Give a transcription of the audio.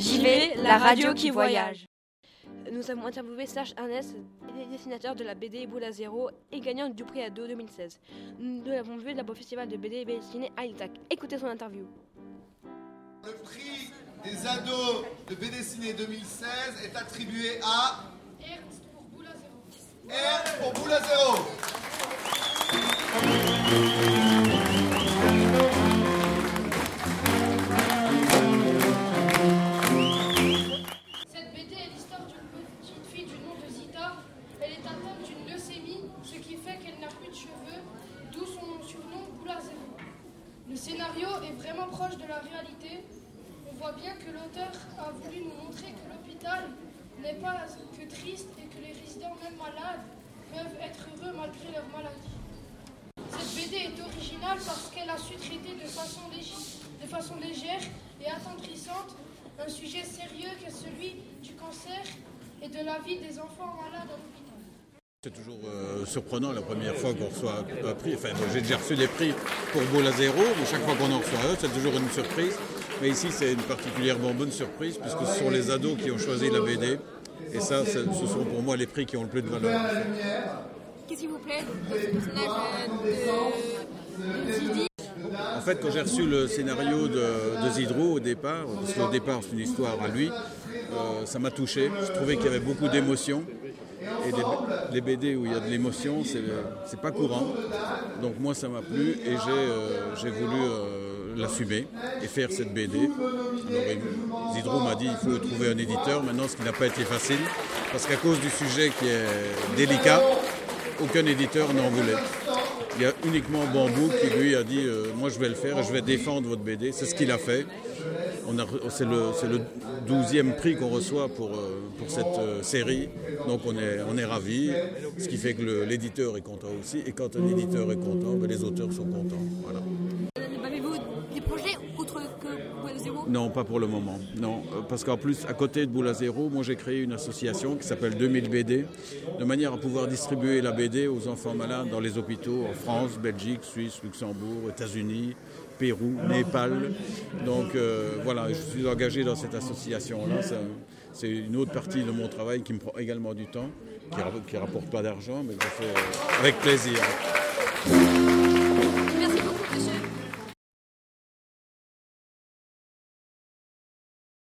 J'y vais, la radio qui voyage. Nous avons interviewé Serge Ernest, dessinateur de la BD Boule à zéro et gagnant du prix Ado 2016. Nous l'avons vu là-bas au festival de BD et BD dessinée à Iltac. Écoutez son interview. Le prix des ados de BD dessinée 2016 est attribué à Ernst pour boule à zéro. Ernst pour Boule à zéro. Est vraiment proche de la réalité. On voit bien que l'auteur a voulu nous montrer que l'hôpital n'est pas que triste et que les résidents, même malades, peuvent être heureux malgré leur maladie. Cette BD est originale parce qu'elle a su traiter de façon, légi- de façon légère et attendrissante un sujet sérieux qu'est celui du cancer et de la vie des enfants malades à l'hôpital. C'est toujours euh, surprenant la première fois qu'on reçoit un prix. Enfin, j'ai déjà reçu des prix pour Boule à zéro, mais chaque fois qu'on en reçoit un, c'est toujours une surprise. Mais ici, c'est une particulièrement bonne surprise, puisque ce sont les ados qui ont choisi la BD. Et ça, ce sont pour moi les prix qui ont le plus de valeur. Qu'est-ce qui vous plaît de ce personnage de, de Zidi? En fait, quand j'ai reçu le scénario de, de Zidro au départ, parce qu'au départ c'est une histoire à lui, euh, ça m'a touché. Je trouvais qu'il y avait beaucoup d'émotions. Et les BD où il y a de l'émotion, c'est pas courant. Donc moi ça m'a plu et j'ai euh, voulu euh, l'assumer et faire cette BD. Alors Zidro m'a dit il faut trouver un éditeur. Maintenant ce qui n'a pas été facile, parce qu'à cause du sujet qui est délicat, aucun éditeur n'en voulait. Il y a uniquement Bambou qui lui a dit euh, Moi je vais le faire et je vais défendre votre BD. C'est ce qu'il a fait. C'est le, c'est le 12e prix qu'on reçoit pour, euh, cette euh, série. Donc on est, on est ravis. Ce qui fait que l'éditeur est content aussi. Et quand un éditeur est content, Non, pas pour le moment. Non, euh, parce qu'en plus, à côté de Boule à Zéro, moi j'ai créé une association qui s'appelle 2000 BD, de manière à pouvoir distribuer la BD aux enfants malades dans les hôpitaux en France, Belgique, Suisse, Luxembourg, États-Unis, Pérou, Népal. Donc euh, voilà, je suis engagé dans cette association-là. C'est une autre partie de mon travail qui me prend également du temps, qui ne rapporte pas d'argent, mais je fais euh, avec plaisir.